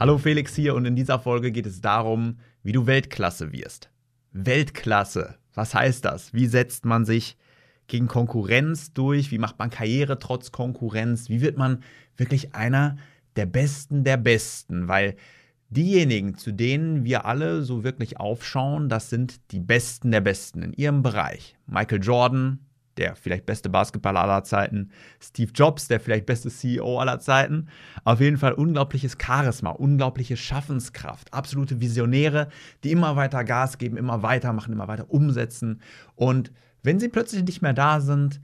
Hallo Felix hier und in dieser Folge geht es darum, wie du Weltklasse wirst. Weltklasse, was heißt das? Wie setzt man sich gegen Konkurrenz durch? Wie macht man Karriere trotz Konkurrenz? Wie wird man wirklich einer der Besten der Besten? Weil diejenigen, zu denen wir alle so wirklich aufschauen, das sind die Besten der Besten in ihrem Bereich. Michael Jordan, der vielleicht beste Basketballer aller Zeiten, Steve Jobs, der vielleicht beste CEO aller Zeiten. Auf jeden Fall unglaubliches Charisma, unglaubliche Schaffenskraft, absolute Visionäre, die immer weiter Gas geben, immer weitermachen, immer weiter umsetzen. Und wenn sie plötzlich nicht mehr da sind,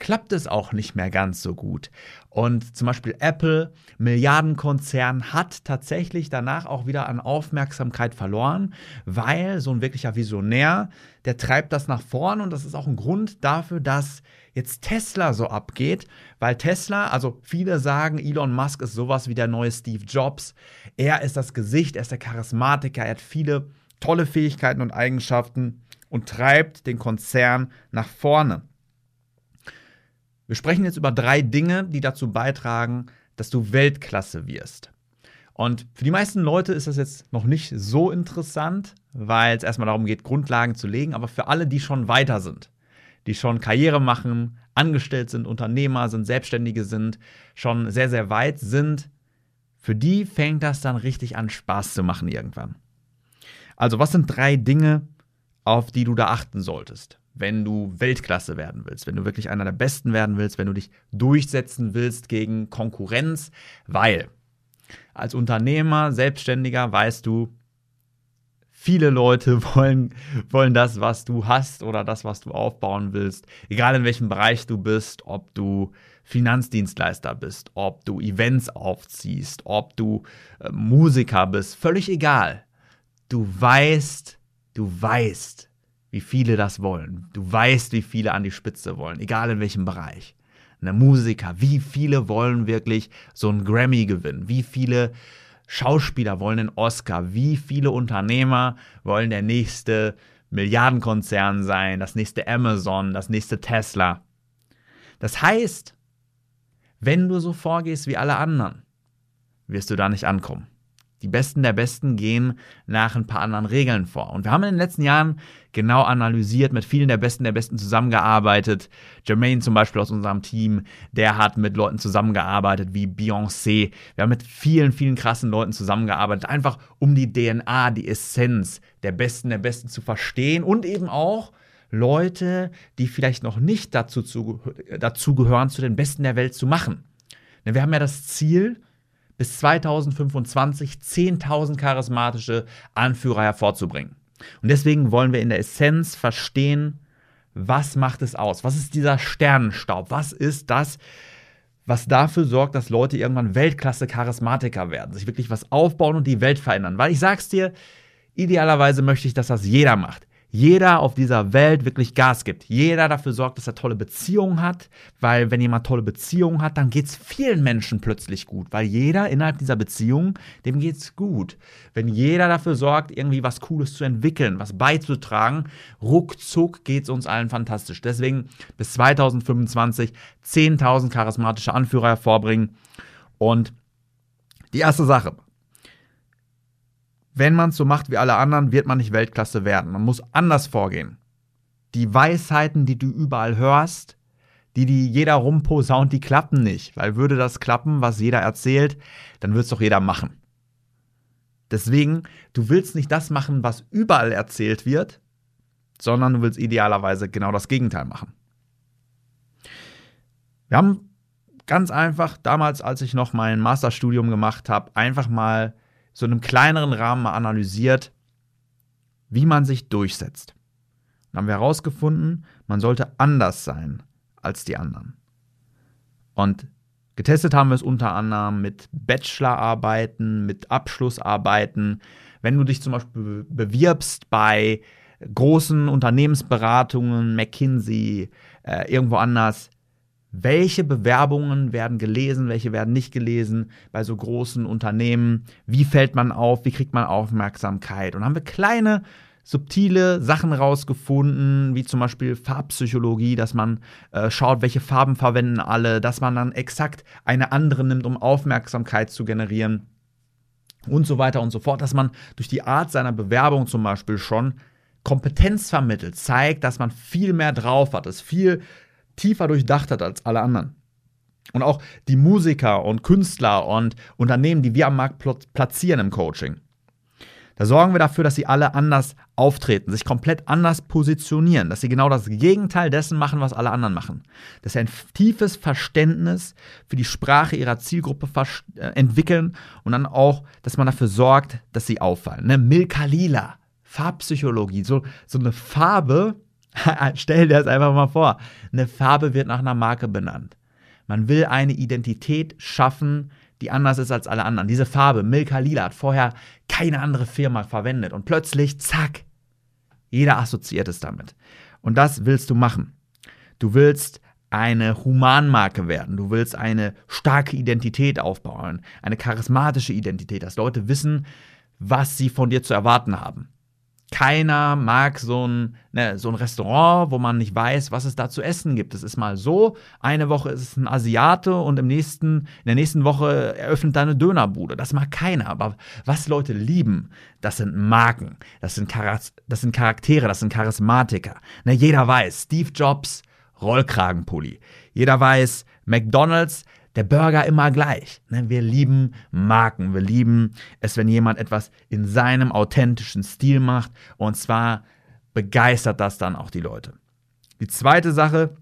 klappt es auch nicht mehr ganz so gut. Und zum Beispiel Apple, Milliardenkonzern, hat tatsächlich danach auch wieder an Aufmerksamkeit verloren, weil so ein wirklicher Visionär, der treibt das nach vorn und das ist auch ein Grund dafür, dass jetzt Tesla so abgeht, weil Tesla, also viele sagen, Elon Musk ist sowas wie der neue Steve Jobs. Er ist das Gesicht, er ist der Charismatiker, er hat viele tolle Fähigkeiten und Eigenschaften und treibt den Konzern nach vorne. Wir sprechen jetzt über drei Dinge, die dazu beitragen, dass du Weltklasse wirst. Und für die meisten Leute ist das jetzt noch nicht so interessant, weil es erstmal darum geht, Grundlagen zu legen, aber für alle, die schon weiter sind, die schon Karriere machen, angestellt sind, Unternehmer sind, Selbstständige sind, schon sehr, sehr weit sind, für die fängt das dann richtig an Spaß zu machen irgendwann. Also was sind drei Dinge, auf die du da achten solltest? Wenn du Weltklasse werden willst, wenn du wirklich einer der Besten werden willst, wenn du dich durchsetzen willst gegen Konkurrenz, weil als Unternehmer, Selbstständiger weißt du, viele Leute wollen, wollen das, was du hast oder das, was du aufbauen willst, egal in welchem Bereich du bist, ob du Finanzdienstleister bist, ob du Events aufziehst, ob du äh, Musiker bist, völlig egal. Du weißt, du weißt, wie viele das wollen. Du weißt, wie viele an die Spitze wollen, egal in welchem Bereich. Eine Musiker, wie viele wollen wirklich so einen Grammy gewinnen? Wie viele Schauspieler wollen den Oscar? Wie viele Unternehmer wollen der nächste Milliardenkonzern sein, das nächste Amazon, das nächste Tesla? Das heißt, wenn du so vorgehst wie alle anderen, wirst du da nicht ankommen. Die Besten der Besten gehen nach ein paar anderen Regeln vor. Und wir haben in den letzten Jahren genau analysiert, mit vielen der Besten der Besten zusammengearbeitet. Jermaine zum Beispiel aus unserem Team, der hat mit Leuten zusammengearbeitet wie Beyoncé. Wir haben mit vielen, vielen krassen Leuten zusammengearbeitet, einfach um die DNA, die Essenz der Besten der Besten zu verstehen und eben auch Leute, die vielleicht noch nicht dazu, zu, dazu gehören, zu den Besten der Welt zu machen. Denn wir haben ja das Ziel, bis 2025 10.000 charismatische Anführer hervorzubringen. Und deswegen wollen wir in der Essenz verstehen, was macht es aus? Was ist dieser Sternenstaub? Was ist das, was dafür sorgt, dass Leute irgendwann Weltklasse-Charismatiker werden, sich wirklich was aufbauen und die Welt verändern? Weil ich sag's dir, idealerweise möchte ich, dass das jeder macht jeder auf dieser Welt wirklich Gas gibt. Jeder dafür sorgt, dass er tolle Beziehungen hat, weil wenn jemand tolle Beziehungen hat, dann geht es vielen Menschen plötzlich gut, weil jeder innerhalb dieser Beziehung, dem geht es gut. Wenn jeder dafür sorgt, irgendwie was Cooles zu entwickeln, was beizutragen, ruckzuck geht es uns allen fantastisch. Deswegen bis 2025 10.000 charismatische Anführer hervorbringen und die erste Sache, wenn man es so macht wie alle anderen, wird man nicht Weltklasse werden. Man muss anders vorgehen. Die Weisheiten, die du überall hörst, die, die jeder rumposaunt, die klappen nicht. Weil würde das klappen, was jeder erzählt, dann wird es doch jeder machen. Deswegen, du willst nicht das machen, was überall erzählt wird, sondern du willst idealerweise genau das Gegenteil machen. Wir haben ganz einfach damals, als ich noch mein Masterstudium gemacht habe, einfach mal so in einem kleineren Rahmen mal analysiert, wie man sich durchsetzt. Dann haben wir herausgefunden, man sollte anders sein als die anderen. Und Getestet haben wir es unter anderem mit Bachelorarbeiten, mit Abschlussarbeiten. Wenn du dich zum Beispiel bewirbst bei großen Unternehmensberatungen, McKinsey, äh, irgendwo anders, welche Bewerbungen werden gelesen, welche werden nicht gelesen bei so großen Unternehmen, wie fällt man auf, wie kriegt man Aufmerksamkeit. Und haben wir kleine, subtile Sachen rausgefunden, wie zum Beispiel Farbpsychologie, dass man äh, schaut, welche Farben verwenden alle, dass man dann exakt eine andere nimmt, um Aufmerksamkeit zu generieren und so weiter und so fort, dass man durch die Art seiner Bewerbung zum Beispiel schon Kompetenz vermittelt, zeigt, dass man viel mehr drauf hat, es viel tiefer durchdacht hat als alle anderen. Und auch die Musiker und Künstler und Unternehmen, die wir am Markt platzieren im Coaching. Da sorgen wir dafür, dass sie alle anders auftreten, sich komplett anders positionieren, dass sie genau das Gegenteil dessen machen, was alle anderen machen. Dass sie ein tiefes Verständnis für die Sprache ihrer Zielgruppe äh, entwickeln und dann auch, dass man dafür sorgt, dass sie auffallen. Ne? Milka Lila, Farbpsychologie, so, so eine Farbe, Stell dir das einfach mal vor. Eine Farbe wird nach einer Marke benannt. Man will eine Identität schaffen, die anders ist als alle anderen. Diese Farbe, Milka Lila, hat vorher keine andere Firma verwendet. Und plötzlich, zack, jeder assoziiert es damit. Und das willst du machen. Du willst eine Humanmarke werden. Du willst eine starke Identität aufbauen, eine charismatische Identität, dass Leute wissen, was sie von dir zu erwarten haben. Keiner mag so ein, ne, so ein Restaurant, wo man nicht weiß, was es da zu essen gibt. Es ist mal so, eine Woche ist es ein Asiate und im nächsten, in der nächsten Woche eröffnet da eine Dönerbude. Das mag keiner. Aber was Leute lieben, das sind Marken, das sind, Char das sind Charaktere, das sind Charismatiker. Ne, jeder weiß, Steve Jobs, Rollkragenpulli. Jeder weiß, McDonalds, der Burger immer gleich. Ne? Wir lieben Marken. Wir lieben es, wenn jemand etwas in seinem authentischen Stil macht. Und zwar begeistert das dann auch die Leute. Die zweite Sache,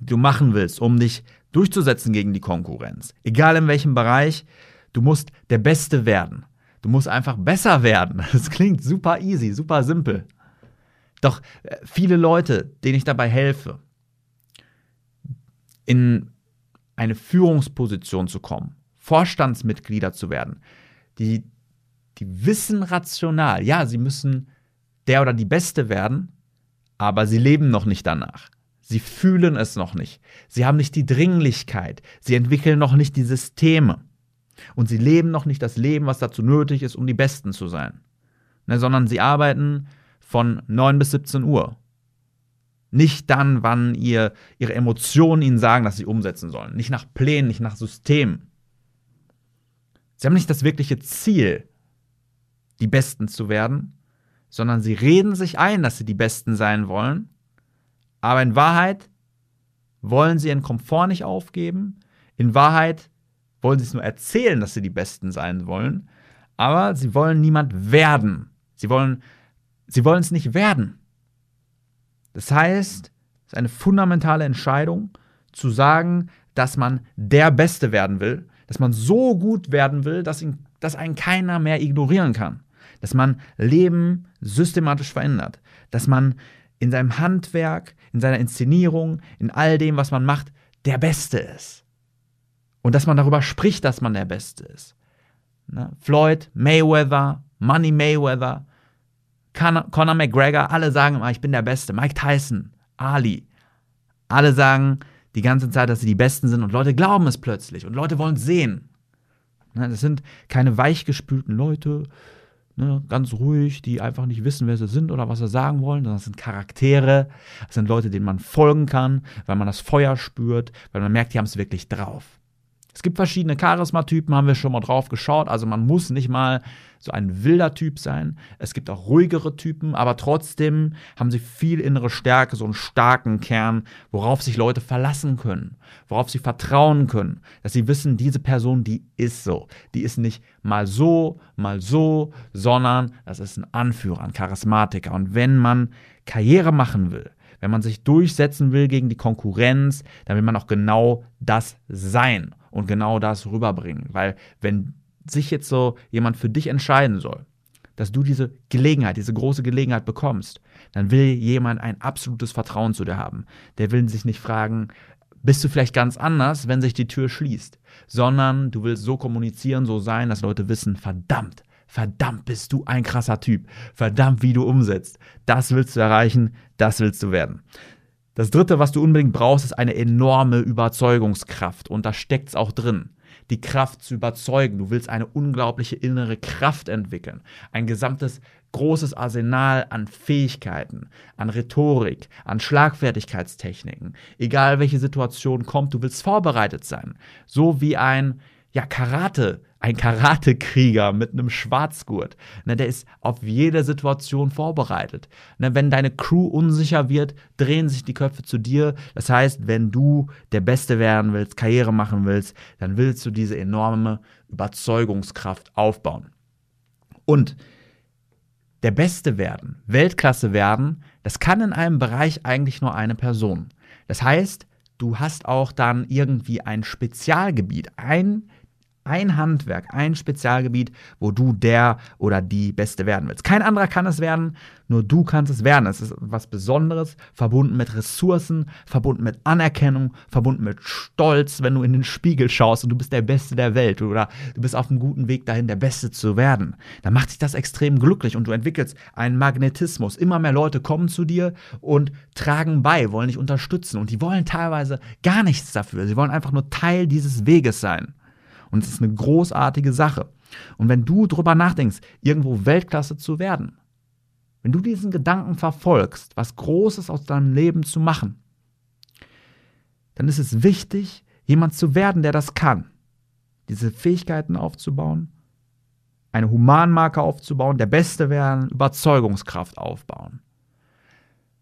die du machen willst, um dich durchzusetzen gegen die Konkurrenz, egal in welchem Bereich, du musst der Beste werden. Du musst einfach besser werden. Das klingt super easy, super simpel. Doch äh, viele Leute, denen ich dabei helfe, in eine Führungsposition zu kommen, Vorstandsmitglieder zu werden, die, die wissen rational, ja, sie müssen der oder die Beste werden, aber sie leben noch nicht danach. Sie fühlen es noch nicht. Sie haben nicht die Dringlichkeit. Sie entwickeln noch nicht die Systeme. Und sie leben noch nicht das Leben, was dazu nötig ist, um die Besten zu sein. Ne, sondern sie arbeiten von 9 bis 17 Uhr. Nicht dann, wann ihr, ihre Emotionen ihnen sagen, dass sie umsetzen sollen. Nicht nach Plänen, nicht nach Systemen. Sie haben nicht das wirkliche Ziel, die Besten zu werden, sondern sie reden sich ein, dass sie die Besten sein wollen. Aber in Wahrheit wollen sie ihren Komfort nicht aufgeben. In Wahrheit wollen sie es nur erzählen, dass sie die Besten sein wollen. Aber sie wollen niemand werden. Sie wollen, sie wollen es nicht werden. Das heißt, es ist eine fundamentale Entscheidung zu sagen, dass man der Beste werden will, dass man so gut werden will, dass, ihn, dass einen keiner mehr ignorieren kann, dass man Leben systematisch verändert, dass man in seinem Handwerk, in seiner Inszenierung, in all dem, was man macht, der Beste ist. Und dass man darüber spricht, dass man der Beste ist. Ne? Floyd, Mayweather, Money Mayweather, Conor McGregor, alle sagen immer, ich bin der Beste. Mike Tyson, Ali. Alle sagen die ganze Zeit, dass sie die Besten sind und Leute glauben es plötzlich und Leute wollen es sehen. Ne, das sind keine weichgespülten Leute, ne, ganz ruhig, die einfach nicht wissen, wer sie sind oder was sie sagen wollen, sondern das sind Charaktere, das sind Leute, denen man folgen kann, weil man das Feuer spürt, weil man merkt, die haben es wirklich drauf. Es gibt verschiedene Charismatypen, haben wir schon mal drauf geschaut. Also man muss nicht mal so ein wilder Typ sein. Es gibt auch ruhigere Typen, aber trotzdem haben sie viel innere Stärke, so einen starken Kern, worauf sich Leute verlassen können, worauf sie vertrauen können, dass sie wissen, diese Person, die ist so. Die ist nicht mal so, mal so, sondern das ist ein Anführer, ein Charismatiker. Und wenn man Karriere machen will, wenn man sich durchsetzen will gegen die Konkurrenz, dann will man auch genau das sein und genau das rüberbringen. Weil wenn sich jetzt so jemand für dich entscheiden soll, dass du diese Gelegenheit, diese große Gelegenheit bekommst, dann will jemand ein absolutes Vertrauen zu dir haben. Der will sich nicht fragen, bist du vielleicht ganz anders, wenn sich die Tür schließt, sondern du willst so kommunizieren, so sein, dass Leute wissen, verdammt, verdammt bist du ein krasser Typ, verdammt, wie du umsetzt. Das willst du erreichen, das willst du werden. Das dritte, was du unbedingt brauchst, ist eine enorme Überzeugungskraft und da steckt es auch drin die Kraft zu überzeugen. Du willst eine unglaubliche innere Kraft entwickeln. Ein gesamtes großes Arsenal an Fähigkeiten, an Rhetorik, an Schlagfertigkeitstechniken. Egal welche Situation kommt, du willst vorbereitet sein. So wie ein ja, Karate, ein Karatekrieger mit einem Schwarzgurt. Ne, der ist auf jede Situation vorbereitet. Ne, wenn deine Crew unsicher wird, drehen sich die Köpfe zu dir. Das heißt, wenn du der Beste werden willst, Karriere machen willst, dann willst du diese enorme Überzeugungskraft aufbauen. Und der Beste werden, Weltklasse werden, das kann in einem Bereich eigentlich nur eine Person. Das heißt, du hast auch dann irgendwie ein Spezialgebiet, ein ein Handwerk, ein Spezialgebiet, wo du der oder die Beste werden willst. Kein anderer kann es werden, nur du kannst es werden. Es ist was Besonderes, verbunden mit Ressourcen, verbunden mit Anerkennung, verbunden mit Stolz, wenn du in den Spiegel schaust und du bist der Beste der Welt oder du bist auf einem guten Weg dahin, der Beste zu werden. Dann macht sich das extrem glücklich und du entwickelst einen Magnetismus. Immer mehr Leute kommen zu dir und tragen bei, wollen dich unterstützen und die wollen teilweise gar nichts dafür. Sie wollen einfach nur Teil dieses Weges sein. Und es ist eine großartige Sache. Und wenn du drüber nachdenkst, irgendwo Weltklasse zu werden, wenn du diesen Gedanken verfolgst, was Großes aus deinem Leben zu machen, dann ist es wichtig, jemand zu werden, der das kann. Diese Fähigkeiten aufzubauen, eine Humanmarke aufzubauen, der Beste werden, Überzeugungskraft aufbauen.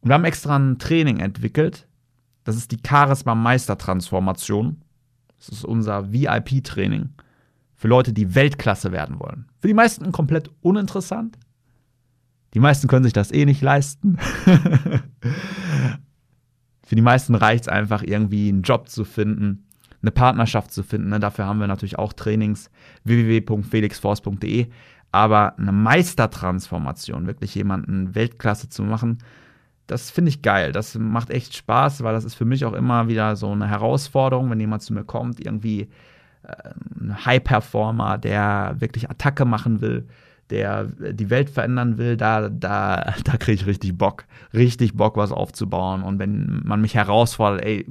Und wir haben extra ein Training entwickelt. Das ist die Charisma-Meister-Transformation. Das ist unser VIP-Training für Leute, die Weltklasse werden wollen. Für die meisten komplett uninteressant. Die meisten können sich das eh nicht leisten. für die meisten reicht es einfach, irgendwie einen Job zu finden, eine Partnerschaft zu finden. Ne? Dafür haben wir natürlich auch Trainings www.felixforce.de. Aber eine Meistertransformation, wirklich jemanden Weltklasse zu machen, das finde ich geil. Das macht echt Spaß, weil das ist für mich auch immer wieder so eine Herausforderung, wenn jemand zu mir kommt, irgendwie äh, ein High-Performer, der wirklich Attacke machen will, der die Welt verändern will, da, da, da kriege ich richtig Bock. Richtig Bock, was aufzubauen. Und wenn man mich herausfordert, ey,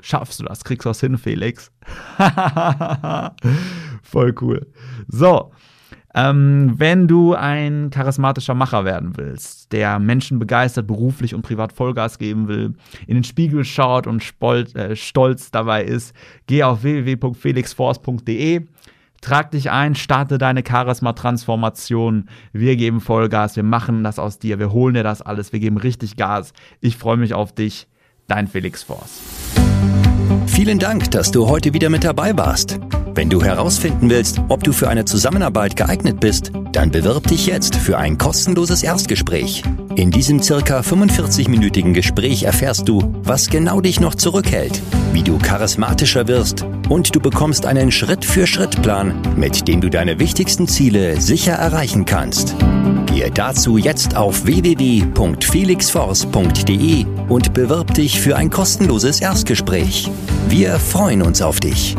schaffst du das? Kriegst du was hin, Felix? Voll cool. So, ähm, wenn du ein charismatischer Macher werden willst, der Menschen begeistert, beruflich und privat Vollgas geben will, in den Spiegel schaut und spolt, äh, stolz dabei ist, geh auf www.felixforce.de. Trag dich ein, starte deine Charisma-Transformation. Wir geben Vollgas, wir machen das aus dir, wir holen dir das alles, wir geben richtig Gas. Ich freue mich auf dich, dein Felix Force. Vielen Dank, dass du heute wieder mit dabei warst. Wenn du herausfinden willst, ob du für eine Zusammenarbeit geeignet bist, dann bewirb dich jetzt für ein kostenloses Erstgespräch. In diesem circa 45-minütigen Gespräch erfährst du, was genau dich noch zurückhält, wie du charismatischer wirst und du bekommst einen Schritt-für-Schritt-Plan, mit dem du deine wichtigsten Ziele sicher erreichen kannst. Gehe dazu jetzt auf www.felixforce.de und bewirb dich für ein kostenloses Erstgespräch. Wir freuen uns auf dich.